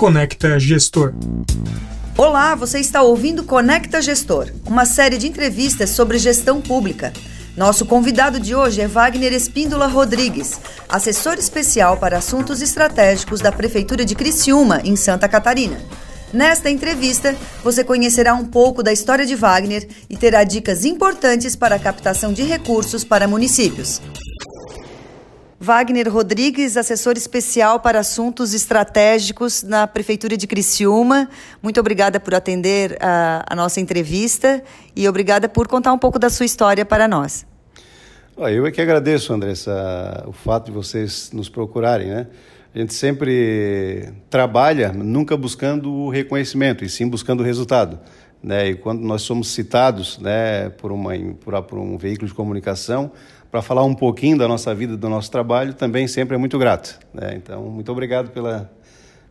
Conecta Gestor. Olá, você está ouvindo Conecta Gestor, uma série de entrevistas sobre gestão pública. Nosso convidado de hoje é Wagner Espíndola Rodrigues, assessor especial para assuntos estratégicos da Prefeitura de Criciúma, em Santa Catarina. Nesta entrevista, você conhecerá um pouco da história de Wagner e terá dicas importantes para a captação de recursos para municípios. Wagner Rodrigues, assessor especial para assuntos estratégicos na Prefeitura de Criciúma. Muito obrigada por atender a, a nossa entrevista e obrigada por contar um pouco da sua história para nós. Eu é que agradeço, Andressa, o fato de vocês nos procurarem, né? A gente sempre trabalha nunca buscando o reconhecimento, e sim buscando o resultado. Né? E quando nós somos citados né, por, uma, por, por um veículo de comunicação, para falar um pouquinho da nossa vida, do nosso trabalho, também sempre é muito grato. Né? Então, muito obrigado pela,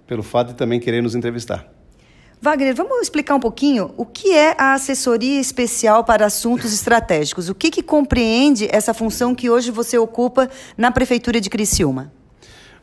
pelo fato de também querer nos entrevistar. Wagner, vamos explicar um pouquinho o que é a assessoria especial para assuntos estratégicos? O que, que compreende essa função que hoje você ocupa na Prefeitura de Criciúma?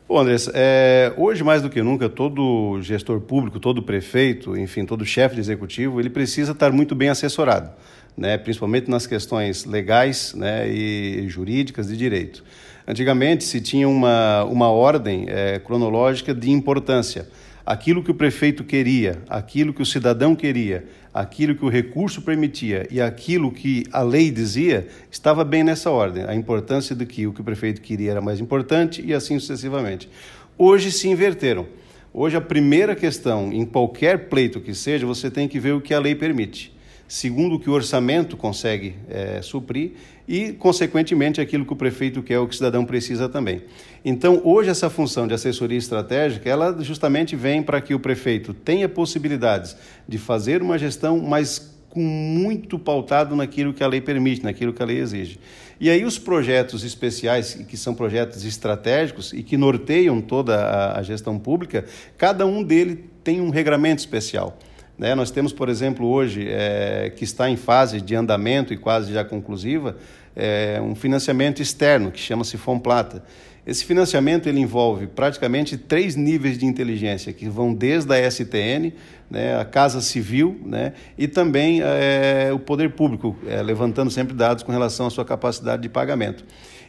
Bom, Andressa, é, hoje mais do que nunca, todo gestor público, todo prefeito, enfim, todo chefe de executivo, ele precisa estar muito bem assessorado né, principalmente nas questões legais né, e jurídicas de direito. Antigamente se tinha uma, uma ordem é, cronológica de importância. Aquilo que o prefeito queria, aquilo que o cidadão queria, aquilo que o recurso permitia e aquilo que a lei dizia, estava bem nessa ordem. A importância de que o que o prefeito queria era mais importante e assim sucessivamente. Hoje se inverteram. Hoje a primeira questão, em qualquer pleito que seja, você tem que ver o que a lei permite segundo o que o orçamento consegue é, suprir e, consequentemente, aquilo que o prefeito quer, o que o cidadão precisa também. Então, hoje, essa função de assessoria estratégica, ela justamente vem para que o prefeito tenha possibilidades de fazer uma gestão, mas com muito pautado naquilo que a lei permite, naquilo que a lei exige. E aí os projetos especiais, que são projetos estratégicos e que norteiam toda a gestão pública, cada um deles tem um regramento especial. Né? Nós temos, por exemplo, hoje, é, que está em fase de andamento e quase já conclusiva, é, um financiamento externo, que chama-se Fomplata. Esse financiamento ele envolve praticamente três níveis de inteligência, que vão desde a STN, né, a Casa Civil né, e também é, o poder público, é, levantando sempre dados com relação à sua capacidade de pagamento.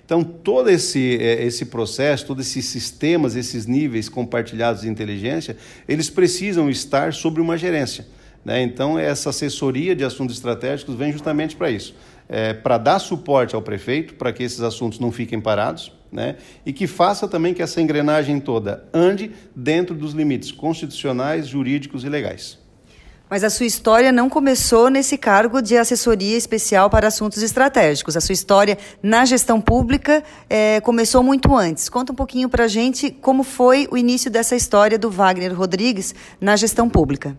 Então, todo esse, é, esse processo, todos esses sistemas, esses níveis compartilhados de inteligência, eles precisam estar sobre uma gerência. Né? Então, essa assessoria de assuntos estratégicos vem justamente para isso. É, para dar suporte ao prefeito, para que esses assuntos não fiquem parados, né? e que faça também que essa engrenagem toda ande dentro dos limites constitucionais, jurídicos e legais. Mas a sua história não começou nesse cargo de assessoria especial para assuntos estratégicos. A sua história na gestão pública é, começou muito antes. Conta um pouquinho para a gente como foi o início dessa história do Wagner Rodrigues na gestão pública.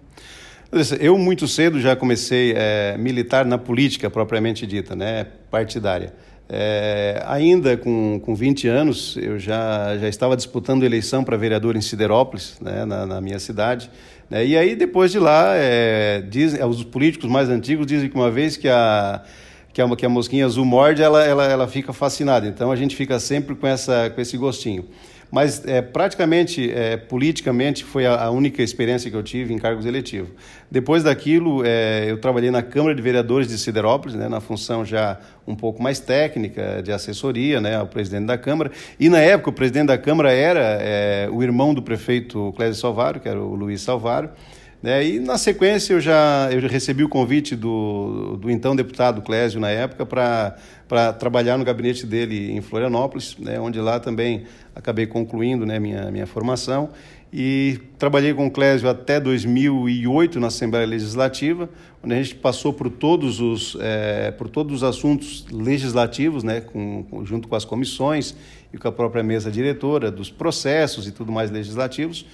Eu muito cedo já comecei é, militar na política propriamente dita, né, partidária. É, ainda com, com 20 anos, eu já, já estava disputando eleição para vereador em Siderópolis, né, na, na minha cidade. Né? E aí, depois de lá, é, dizem, os políticos mais antigos dizem que uma vez que a, que a, que a mosquinha azul morde, ela, ela, ela fica fascinada. Então, a gente fica sempre com, essa, com esse gostinho. Mas é, praticamente, é, politicamente, foi a, a, única experiência que eu tive em cargos eletivos. Depois daquilo, é, eu trabalhei na Câmara de Vereadores de Siderópolis, né, na função já um pouco mais técnica, de assessoria né, ao presidente da Câmara. E na época, o presidente da Câmara era é, o irmão do prefeito Clésio Salvaro, que era o Luiz Salvaro. Né? E na sequência eu já, eu já recebi o convite do, do então deputado Clésio na época para trabalhar no gabinete dele em Florianópolis, né? onde lá também acabei concluindo né, minha, minha formação. E trabalhei com o Clésio até 2008 na Assembleia Legislativa, onde a gente passou por todos os, é, por todos os assuntos legislativos, né, com, junto com as comissões e com a própria mesa diretora, dos processos e tudo mais legislativos.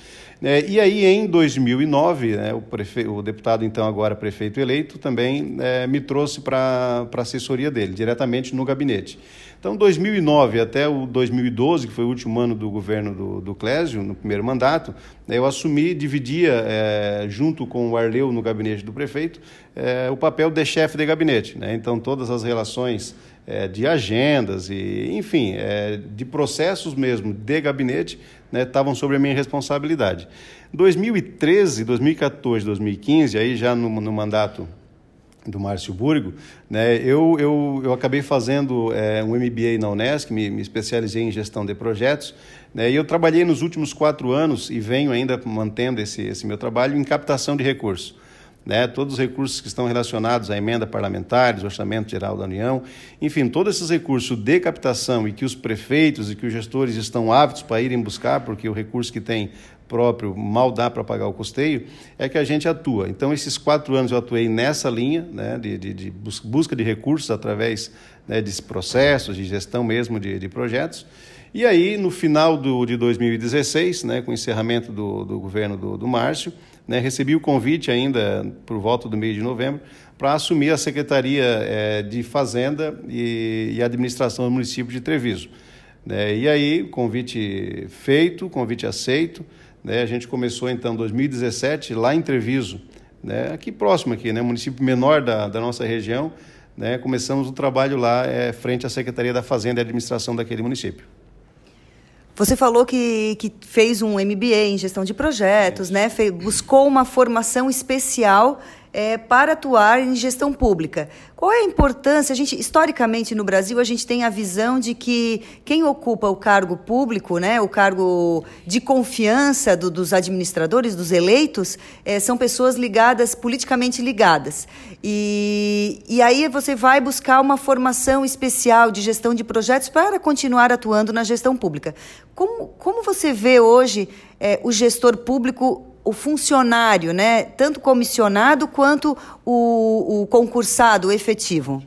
É, e aí, em 2009, né, o, prefe... o deputado, então agora prefeito eleito, também é, me trouxe para a assessoria dele, diretamente no gabinete. Então, 2009 até o 2012, que foi o último ano do governo do, do Clésio, no primeiro mandato, né, eu assumi, dividia, é, junto com o Arleu no gabinete do prefeito, é, o papel de chefe de gabinete. Né? Então, todas as relações é, de agendas e, enfim, de processos mesmo de gabinete né, estavam sobre a minha responsabilidade. 2013, 2014, 2015, aí já no, no mandato do Márcio Burgo, né, eu, eu, eu acabei fazendo é, um MBA na Unesc, me, me especializei em gestão de projetos, né, e eu trabalhei nos últimos quatro anos e venho ainda mantendo esse, esse meu trabalho em captação de recursos. Né, todos os recursos que estão relacionados à emenda parlamentar, orçamento geral da União, enfim, todos esses recursos de captação e que os prefeitos e que os gestores estão aptos para irem buscar, porque o recurso que tem próprio mal dá para pagar o custeio, é que a gente atua. Então, esses quatro anos eu atuei nessa linha né, de, de, de busca de recursos através né, de processos, de gestão mesmo de, de projetos. E aí, no final do, de 2016, né, com o encerramento do, do governo do, do Márcio, né, recebi o convite ainda por volta do mês de novembro para assumir a Secretaria é, de Fazenda e, e Administração do município de Treviso. Né, e aí, convite feito, convite aceito, né? A gente começou então em 2017 lá em Treviso, né? aqui próximo aqui, né? município menor da, da nossa região. Né? Começamos o trabalho lá é, frente à Secretaria da Fazenda e Administração daquele município. Você falou que, que fez um MBA em gestão de projetos, né? Fe, buscou uma formação especial é, para atuar em gestão pública. Qual é a importância? A gente, historicamente, no Brasil, a gente tem a visão de que quem ocupa o cargo público, né, o cargo de confiança do, dos administradores, dos eleitos, é, são pessoas ligadas, politicamente ligadas. E, e aí você vai buscar uma formação especial de gestão de projetos para continuar atuando na gestão pública. Como, como você vê hoje é, o gestor público o funcionário, né, tanto comissionado quanto o, o concursado efetivo?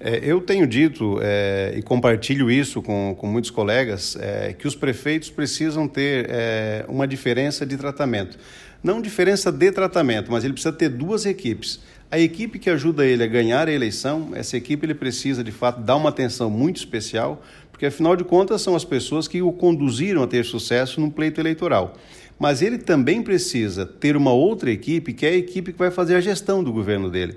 É, eu tenho dito é, e compartilho isso com, com muitos colegas é, que os prefeitos precisam ter é, uma diferença de tratamento. Não diferença de tratamento, mas ele precisa ter duas equipes. A equipe que ajuda ele a ganhar a eleição, essa equipe ele precisa de fato dar uma atenção muito especial, porque afinal de contas são as pessoas que o conduziram a ter sucesso no pleito eleitoral mas ele também precisa ter uma outra equipe, que é a equipe que vai fazer a gestão do governo dele.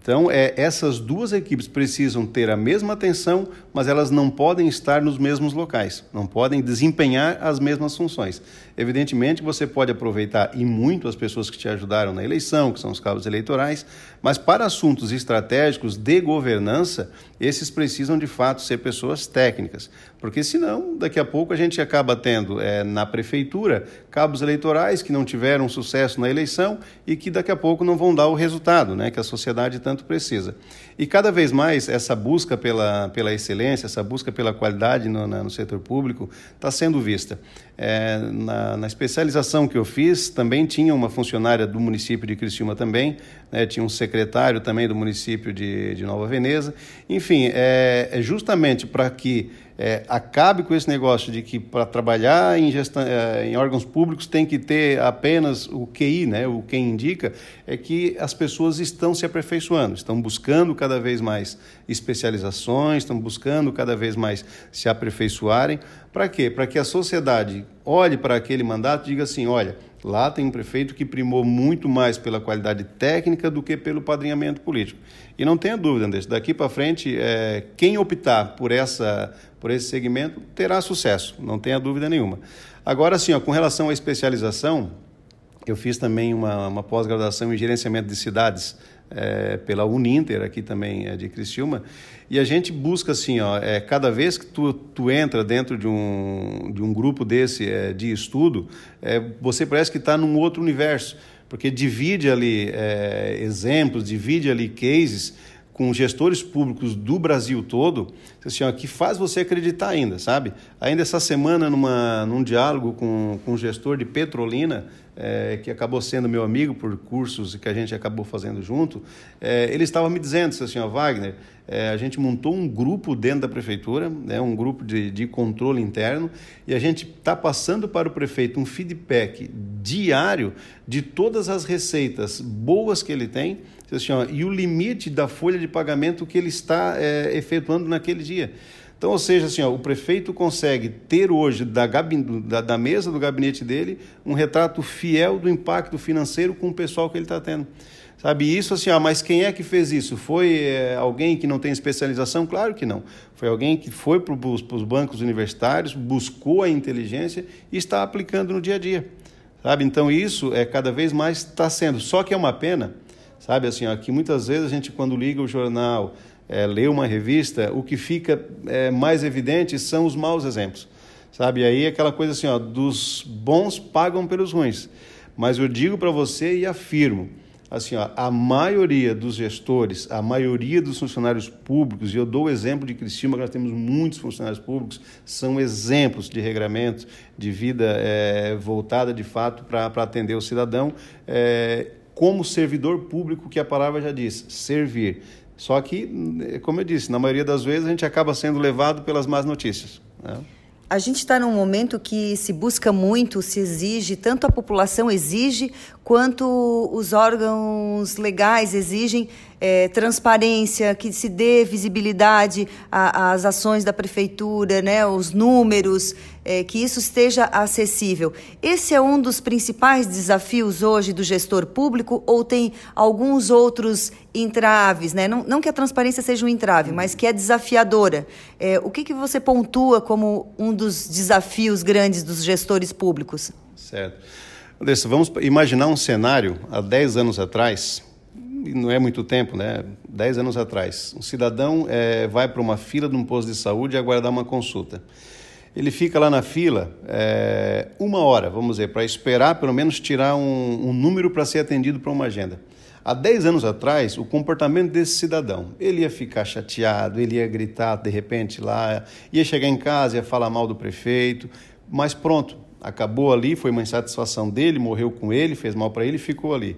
Então, é, essas duas equipes precisam ter a mesma atenção, mas elas não podem estar nos mesmos locais, não podem desempenhar as mesmas funções. Evidentemente, você pode aproveitar e muito as pessoas que te ajudaram na eleição, que são os cabos eleitorais, mas para assuntos estratégicos de governança, esses precisam de fato ser pessoas técnicas, porque senão, daqui a pouco, a gente acaba tendo é, na prefeitura cabos eleitorais que não tiveram sucesso na eleição e que daqui a pouco não vão dar o resultado né, que a sociedade tanto precisa. E cada vez mais essa busca pela, pela excelência, essa busca pela qualidade no, no setor público está sendo vista. É, na, na, especialização que eu fiz, também tinha uma funcionária do município de Criciúma também, né, tinha um secretário também do município de, de Nova Veneza. Enfim, é, é justamente para que é, acabe com esse negócio de que para trabalhar em, gestão, é, em órgãos públicos tem que ter apenas o QI, né, o quem indica, é que as pessoas estão se aperfeiçoando, estão buscando cada vez mais especializações, estão buscando cada vez mais se aperfeiçoarem. Para quê? Para que a sociedade olhe para aquele mandato e diga assim: olha, lá tem um prefeito que primou muito mais pela qualidade técnica do que pelo padrinhamento político. E não tenha dúvida, Andrés, daqui para frente, é, quem optar por, essa, por esse segmento terá sucesso, não tenha dúvida nenhuma. Agora, sim, com relação à especialização, eu fiz também uma, uma pós-graduação em gerenciamento de cidades é, pela Uninter, aqui também é de Criciúma, e a gente busca assim, ó, é, cada vez que tu, tu entra dentro de um, de um grupo desse é, de estudo, é, você parece que está num outro universo, porque divide ali é, exemplos, divide ali cases com gestores públicos do Brasil todo, assim, ó, que faz você acreditar ainda, sabe? Ainda essa semana, numa, num diálogo com, com um gestor de Petrolina, é, que acabou sendo meu amigo por cursos que a gente acabou fazendo junto, é, ele estava me dizendo, assim, ó, Wagner, é, a gente montou um grupo dentro da prefeitura, né, um grupo de, de controle interno, e a gente está passando para o prefeito um feedback diário de todas as receitas boas que ele tem, assim, ó, e o limite da folha de pagamento que ele está é, efetuando naquele dia. Então, ou seja, assim, ó, o prefeito consegue ter hoje da, da, da, mesa do gabinete dele um retrato fiel do impacto financeiro com o pessoal que ele está tendo. Sabe, isso assim, ó, mas quem é que fez isso? Foi é, alguém que não tem especialização? Claro que não. Foi alguém que foi para os bancos universitários, buscou a inteligência e está aplicando no dia a dia. Sabe, então isso é cada vez mais está sendo. Só que é uma pena, sabe, assim, ó, que muitas vezes a gente, quando liga o jornal, é, lê uma revista, o que fica é, mais evidente são os maus exemplos. Sabe, aí aquela coisa assim, ó, dos bons pagam pelos ruins. Mas eu digo para você e afirmo, assim, ó, a maioria dos gestores, a maioria dos funcionários públicos, e eu dou o exemplo de Cristina, que nós temos muitos funcionários públicos, são exemplos de regramento, de vida é, voltada de fato para atender o cidadão, é, como servidor público, que a palavra já diz, servir. Só que, como eu disse, na maioria das vezes a gente acaba sendo levado pelas más notícias. Né? A gente está num momento que se busca muito, se exige, tanto a população exige, quanto os órgãos legais exigem é, transparência, que se dê visibilidade às ações da prefeitura, né, os números, é, que isso esteja acessível. Esse é um dos principais desafios hoje do gestor público ou tem alguns outros entraves? Né? Não, não que a transparência seja um entrave, mas que é desafiadora. É, o que, que você pontua como um dos desafios grandes dos gestores públicos? Certo. Andressa, vamos imaginar um cenário há 10 anos atrás, não é muito tempo, né? 10 anos atrás. Um cidadão é, vai para uma fila de um posto de saúde aguardar uma consulta. Ele fica lá na fila é, uma hora, vamos dizer, para esperar pelo menos tirar um, um número para ser atendido para uma agenda. Há 10 anos atrás, o comportamento desse cidadão, ele ia ficar chateado, ele ia gritar de repente lá, ia chegar em casa, ia falar mal do prefeito, mas pronto, acabou ali, foi uma insatisfação dele, morreu com ele, fez mal para ele ficou ali.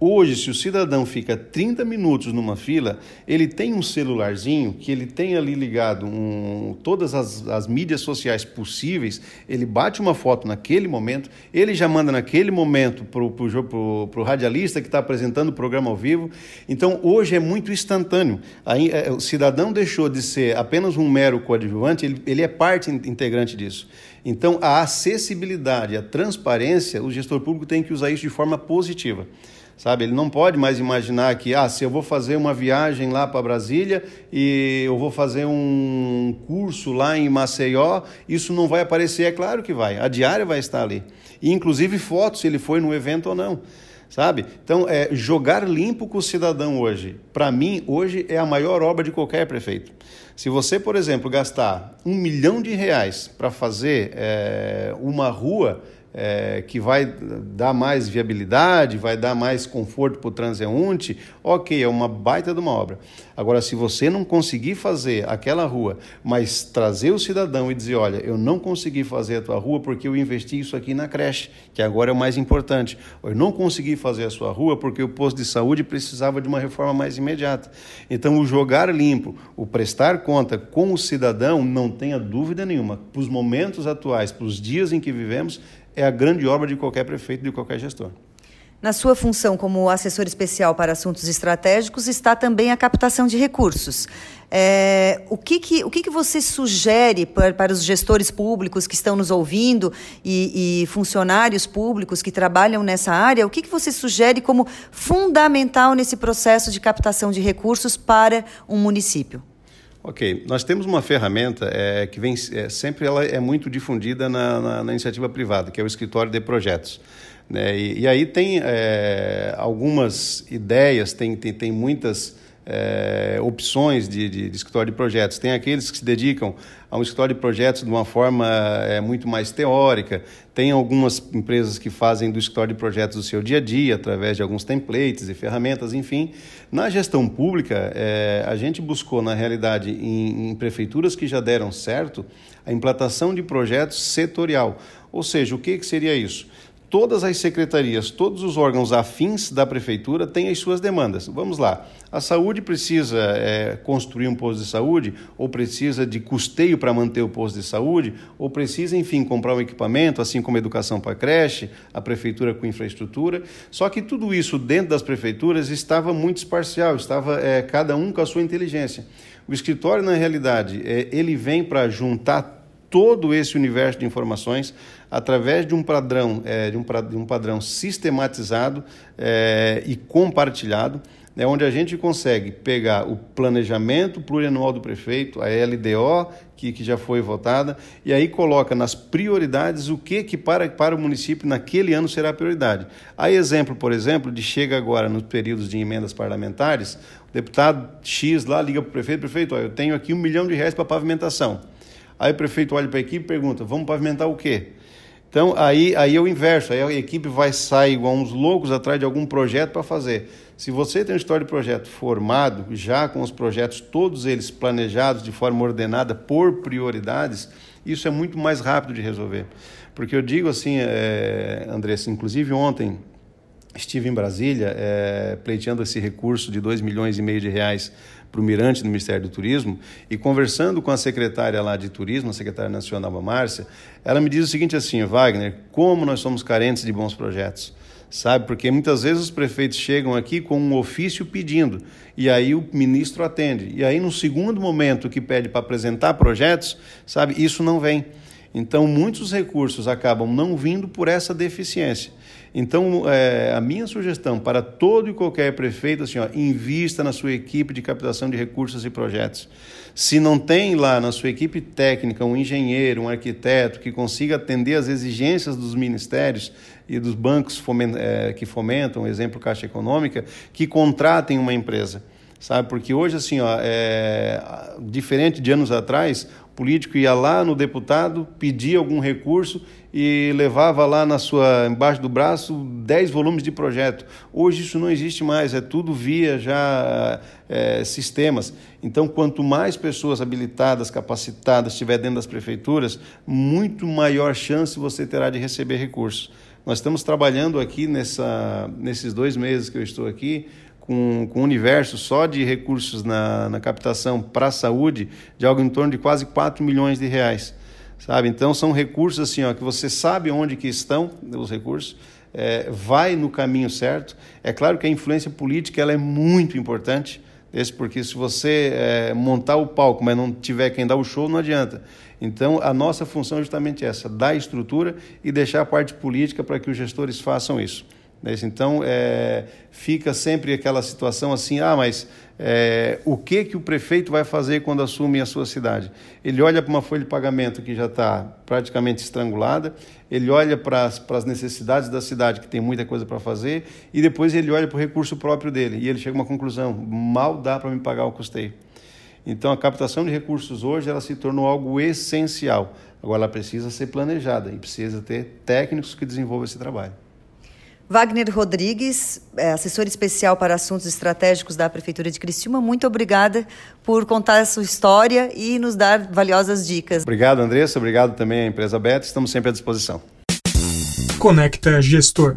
Hoje, se o cidadão fica 30 minutos numa fila, ele tem um celularzinho que ele tem ali ligado um, todas as, as mídias sociais possíveis, ele bate uma foto naquele momento, ele já manda naquele momento para o radialista que está apresentando o programa ao vivo. Então, hoje é muito instantâneo. Aí, é, o cidadão deixou de ser apenas um mero coadjuvante, ele, ele é parte integrante disso. Então, a acessibilidade, a transparência, o gestor público tem que usar isso de forma positiva sabe? Ele não pode mais imaginar que, ah, se eu vou fazer uma viagem lá para Brasília e eu vou fazer um curso lá em Maceió, isso não vai aparecer. É claro que vai, a diária vai estar ali. E, inclusive, fotos, se ele foi no evento ou não. Sabe? Então, é, jogar limpo com o cidadão hoje, para mim, hoje é a maior obra de qualquer prefeito. Se você, por exemplo, gastar um milhão de reais para fazer é, uma rua é, que vai dar mais viabilidade, vai dar mais conforto para o transeunte, ok, é uma baita de uma obra. Agora, se você não conseguir fazer aquela rua, mas trazer o cidadão e dizer, olha, eu não consegui fazer a tua rua porque eu investi isso aqui na creche, que agora é o mais importante. Eu não consegui fazer a sua rua porque o posto de saúde precisava de uma reforma mais imediata. Então, o jogar limpo, o prestar conta com o cidadão, não tenha dúvida nenhuma, para os momentos atuais, para os dias em que vivemos, é a grande obra de qualquer prefeito, de qualquer gestor. Na sua função como assessor especial para assuntos estratégicos está também a captação de recursos. É, o que, que, o que, que você sugere para, para os gestores públicos que estão nos ouvindo e, e, funcionários públicos que trabalham nessa área? O que, que você sugere como fundamental nesse processo de captação de recursos para um município? Ok, nós temos uma ferramenta é, que vem é, sempre ela é muito difundida na, na, na, iniciativa privada, que é o escritório de projetos. Né? E, e aí tem é, algumas ideias, tem, tem, tem muitas é, opções de, de, de, escritório de projetos. Tem aqueles que se dedicam a um escritório de projetos de uma forma é, muito mais teórica. Tem algumas empresas que fazem do escritório de projetos o seu dia a dia, através de alguns templates e ferramentas, enfim. Na gestão pública, é, a gente buscou, na realidade, em, em prefeituras que já deram certo, a implantação de projetos setorial. Ou seja, o que, que seria isso? Todas as secretarias, todos os órgãos afins da prefeitura têm as suas demandas. Vamos lá. A saúde precisa é, construir um posto de saúde, ou precisa de custeio para manter o posto de saúde, ou precisa, enfim, comprar um equipamento, assim como a educação para creche, a prefeitura com infraestrutura. Só que tudo isso dentro das prefeituras estava muito esparcial, estava é, cada um com a sua inteligência. O escritório, na realidade, é, ele vem para juntar todo esse universo de informações através de um padrão, é, de, um, de um padrão sistematizado é, e compartilhado, né, onde a gente consegue pegar o planejamento plurianual do prefeito, a LDO, que, que já foi votada, e aí coloca nas prioridades o que, que para, para o município naquele ano será prioridade. Há exemplo, por exemplo, de chega agora nos períodos de emendas parlamentares, o deputado X lá liga para o prefeito, prefeito, ó, eu tenho aqui um milhão de reais para pavimentação. Aí o prefeito olha para a equipe e pergunta: vamos pavimentar o quê? Então aí, aí é o inverso, aí a equipe vai sair igual uns loucos atrás de algum projeto para fazer. Se você tem um história de projeto formado, já com os projetos todos eles planejados de forma ordenada por prioridades, isso é muito mais rápido de resolver. Porque eu digo assim, é, Andressa, inclusive ontem estive em Brasília é, pleiteando esse recurso de 2 milhões e meio de reais para o Mirante do Ministério do Turismo e conversando com a secretária lá de Turismo, a secretária nacional, a Márcia, ela me diz o seguinte assim, Wagner, como nós somos carentes de bons projetos, sabe? Porque muitas vezes os prefeitos chegam aqui com um ofício pedindo e aí o ministro atende. E aí no segundo momento que pede para apresentar projetos, sabe? Isso não vem. Então muitos recursos acabam não vindo por essa deficiência. Então, é, a minha sugestão para todo e qualquer prefeito, assim, ó, invista na sua equipe de captação de recursos e projetos. Se não tem lá na sua equipe técnica um engenheiro, um arquiteto que consiga atender às exigências dos ministérios e dos bancos é, que fomentam, exemplo Caixa Econômica, que contratem uma empresa sabe? Porque hoje, assim, ó, é, diferente de anos atrás, o político ia lá no deputado, pedia algum recurso e levava lá na sua embaixo do braço 10 volumes de projeto. Hoje isso não existe mais, é tudo via já é, sistemas. Então, quanto mais pessoas habilitadas, capacitadas estiver dentro das prefeituras, muito maior chance você terá de receber recursos. Nós estamos trabalhando aqui nessa, nesses dois meses que eu estou aqui com, com um universo só de recursos na, na captação para a saúde de algo em torno de quase 4 milhões de reais. Sabe? Então são recursos assim, ó, que você sabe onde que estão os recursos, é, vai no caminho certo. É claro que a influência política ela é muito importante, esse porque se você é, montar o palco, mas não tiver quem dar o show, não adianta. Então, a nossa função é justamente essa: dar estrutura e deixar a parte política para que os gestores façam isso. Né? Então, é, fica sempre aquela situação assim, ah, mas é, o que, que o prefeito vai fazer quando assume a sua cidade? Ele olha para uma folha de pagamento que já está praticamente estrangulada, ele olha para as necessidades da cidade, que tem muita coisa para fazer, e depois ele olha para o recurso próprio dele, e ele chega a uma conclusão, mal dá para me pagar o custeio. Então, a captação de recursos hoje ela se tornou algo essencial. Agora, ela precisa ser planejada e precisa ter técnicos que desenvolvam esse trabalho. Wagner Rodrigues, é, assessor especial para assuntos estratégicos da Prefeitura de Criciúma, muito obrigada por contar a sua história e nos dar valiosas dicas. Obrigado, Andressa. Obrigado também à empresa Beta. Estamos sempre à disposição. Conecta Gestor.